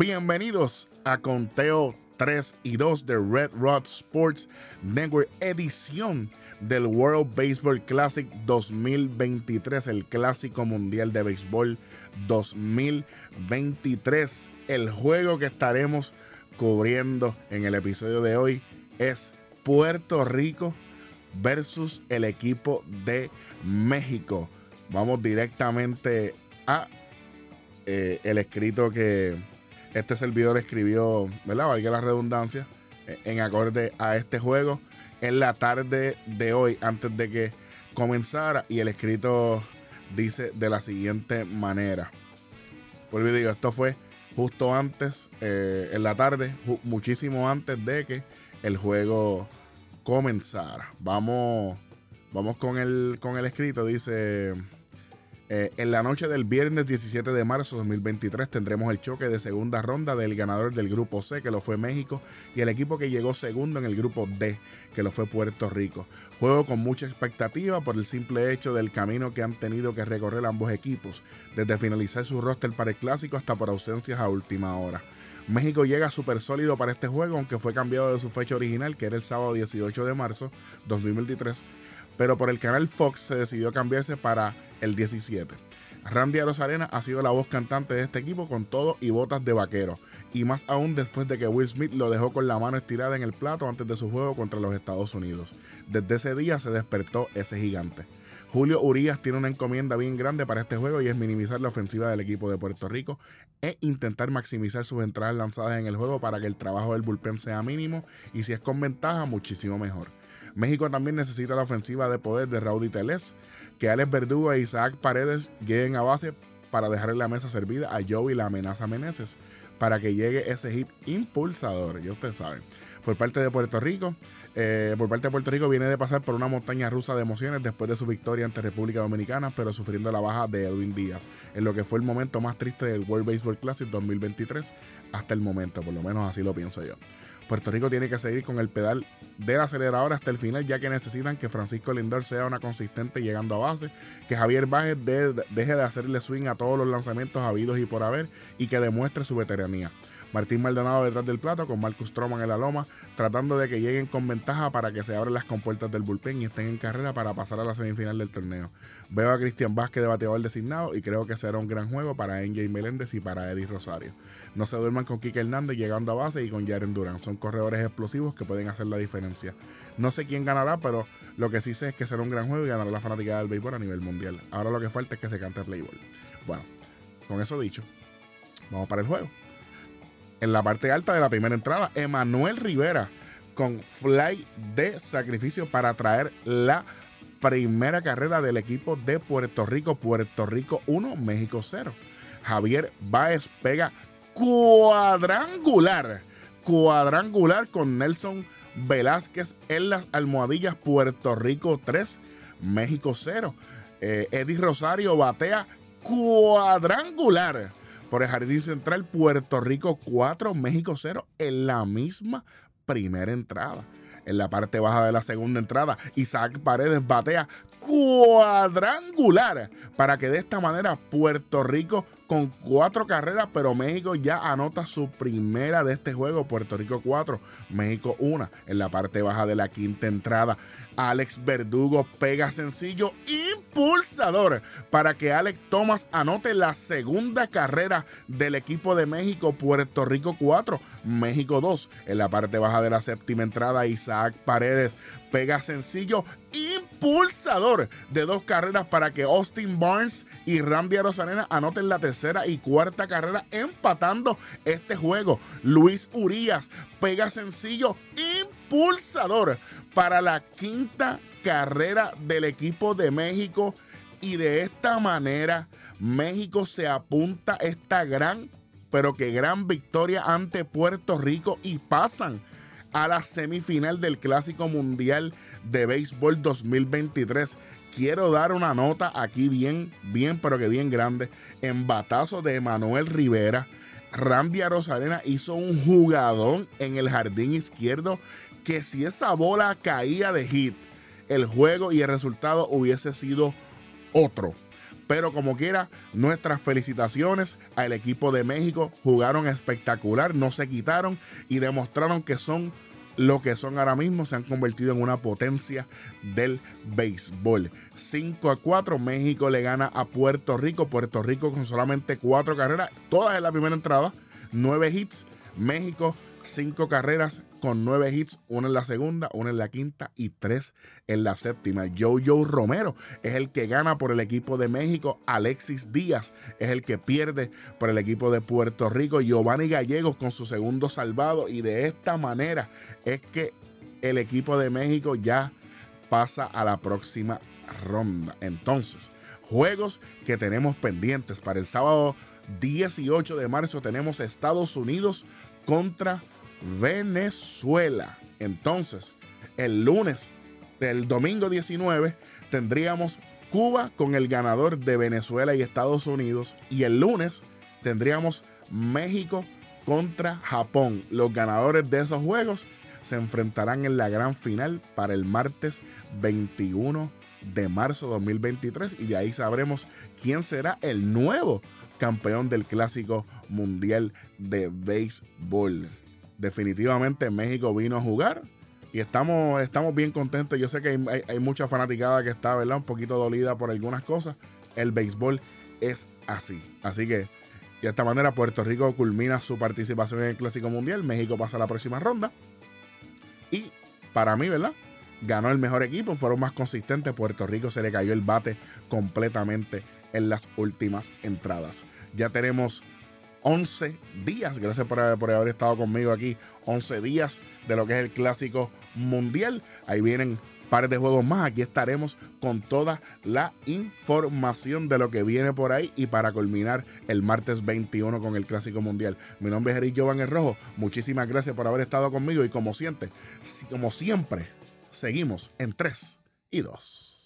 Bienvenidos a Conteo 3 y 2 de Red Rod Sports Network, edición del World Baseball Classic 2023, el Clásico Mundial de Béisbol 2023. El juego que estaremos cubriendo en el episodio de hoy es Puerto Rico versus el equipo de México. Vamos directamente a eh, el escrito que este servidor escribió, ¿verdad? Valga la redundancia, en acorde a este juego en la tarde de hoy, antes de que comenzara. Y el escrito dice de la siguiente manera. Vuelvo y digo, esto fue justo antes, eh, en la tarde, muchísimo antes de que el juego comenzara. Vamos, vamos con el, con el escrito. Dice. Eh, en la noche del viernes 17 de marzo de 2023 tendremos el choque de segunda ronda del ganador del grupo C, que lo fue México, y el equipo que llegó segundo en el grupo D, que lo fue Puerto Rico. Juego con mucha expectativa por el simple hecho del camino que han tenido que recorrer ambos equipos, desde finalizar su roster para el clásico hasta por ausencias a última hora. México llega súper sólido para este juego, aunque fue cambiado de su fecha original, que era el sábado 18 de marzo 2023, pero por el canal Fox se decidió cambiarse para el 17. Randy Rosarena ha sido la voz cantante de este equipo con todo y botas de vaquero. Y más aún después de que Will Smith lo dejó con la mano estirada en el plato antes de su juego contra los Estados Unidos. Desde ese día se despertó ese gigante. Julio Urias tiene una encomienda bien grande para este juego y es minimizar la ofensiva del equipo de Puerto Rico e intentar maximizar sus entradas lanzadas en el juego para que el trabajo del bullpen sea mínimo y si es con ventaja muchísimo mejor. México también necesita la ofensiva de poder de Raudy Teles, que Alex Verdugo e Isaac Paredes lleguen a base para dejarle la mesa servida a Joey la amenaza Meneses para que llegue ese hit impulsador, ya ustedes saben. Por parte de Puerto Rico, eh, por parte de Puerto Rico viene de pasar por una montaña rusa de emociones después de su victoria ante República Dominicana, pero sufriendo la baja de Edwin Díaz, en lo que fue el momento más triste del World Baseball Classic 2023 hasta el momento, por lo menos así lo pienso yo. Puerto Rico tiene que seguir con el pedal del acelerador hasta el final, ya que necesitan que Francisco Lindor sea una consistente llegando a base, que Javier Baez deje de hacerle swing a todos los lanzamientos habidos y por haber y que demuestre su veteranía. Martín Maldonado detrás del plato con Marcus Stroman en la loma, tratando de que lleguen con ventaja para que se abran las compuertas del bullpen y estén en carrera para pasar a la semifinal del torneo. Veo a Cristian Vázquez de bateador designado y creo que será un gran juego para NJ Meléndez y para Eddie Rosario. No se duerman con Kike Hernández llegando a base y con Jaren Durán. Son corredores explosivos que pueden hacer la diferencia. No sé quién ganará, pero lo que sí sé es que será un gran juego y ganará la fanática del béisbol a nivel mundial. Ahora lo que falta es que se cante Playboy. Bueno, con eso dicho, vamos para el juego en la parte alta de la primera entrada, Emanuel Rivera con fly de sacrificio para traer la primera carrera del equipo de Puerto Rico. Puerto Rico 1, México 0. Javier Baez pega cuadrangular. Cuadrangular con Nelson Velázquez en las almohadillas. Puerto Rico 3, México 0. Eh, Eddie Rosario batea cuadrangular por el Jardín Central, Puerto Rico 4, México 0 en la misma primera entrada. En la parte baja de la segunda entrada, Isaac Paredes batea cuadrangular para que de esta manera Puerto Rico con cuatro carreras, pero México ya anota su primera de este juego. Puerto Rico 4, México 1. En la parte baja de la quinta entrada, Alex Verdugo pega sencillo impulsador para que Alex Thomas anote la segunda carrera del equipo de México. Puerto Rico 4, México 2. En la parte baja de la séptima entrada, Isaac Paredes pega sencillo impulsador de dos carreras para que Austin Barnes y Randy Arozarena anoten la tercera y cuarta carrera empatando este juego. Luis Urias pega sencillo impulsador para la quinta carrera del equipo de México y de esta manera México se apunta esta gran pero que gran victoria ante Puerto Rico y pasan a la semifinal del Clásico Mundial de Béisbol 2023. Quiero dar una nota aquí bien, bien, pero que bien grande. En batazo de Manuel Rivera. Randy Rosarena hizo un jugadón en el jardín izquierdo que si esa bola caía de hit, el juego y el resultado hubiese sido otro. Pero como quiera, nuestras felicitaciones al equipo de México. Jugaron espectacular, no se quitaron y demostraron que son lo que son ahora mismo, se han convertido en una potencia del béisbol. 5 a 4, México le gana a Puerto Rico. Puerto Rico con solamente 4 carreras, todas en la primera entrada, 9 hits. México cinco carreras con nueve hits, una en la segunda, una en la quinta y tres en la séptima. Joe Romero es el que gana por el equipo de México. Alexis Díaz es el que pierde por el equipo de Puerto Rico. Giovanni Gallegos con su segundo salvado. Y de esta manera es que el equipo de México ya pasa a la próxima ronda. Entonces, juegos que tenemos pendientes para el sábado 18 de marzo tenemos Estados Unidos contra Venezuela. Entonces, el lunes del domingo 19 tendríamos Cuba con el ganador de Venezuela y Estados Unidos. Y el lunes tendríamos México contra Japón. Los ganadores de esos juegos se enfrentarán en la gran final para el martes 21 de marzo 2023 y de ahí sabremos quién será el nuevo campeón del Clásico Mundial de Béisbol. Definitivamente México vino a jugar y estamos, estamos bien contentos. Yo sé que hay, mucha fanaticada que está, ¿verdad? Un poquito dolida por algunas cosas. El béisbol es así. Así que de esta manera Puerto Rico culmina su participación en el Clásico Mundial. México pasa a la próxima ronda. Y para mí, ¿verdad? Ganó el mejor equipo, fueron más consistentes. Puerto Rico se le cayó el bate completamente en las últimas entradas. Ya tenemos 11 días, gracias por, haber estado conmigo aquí, 11 días de lo que es el clásico mundial. Ahí vienen pares de juegos más. Aquí estaremos con toda la información de lo que viene por ahí y para culminar el martes 21 con el Clásico Mundial. Mi nombre es Eric Jovan El Rojo. Muchísimas gracias por haber estado conmigo y como siempre, como siempre, seguimos en 3 y 2.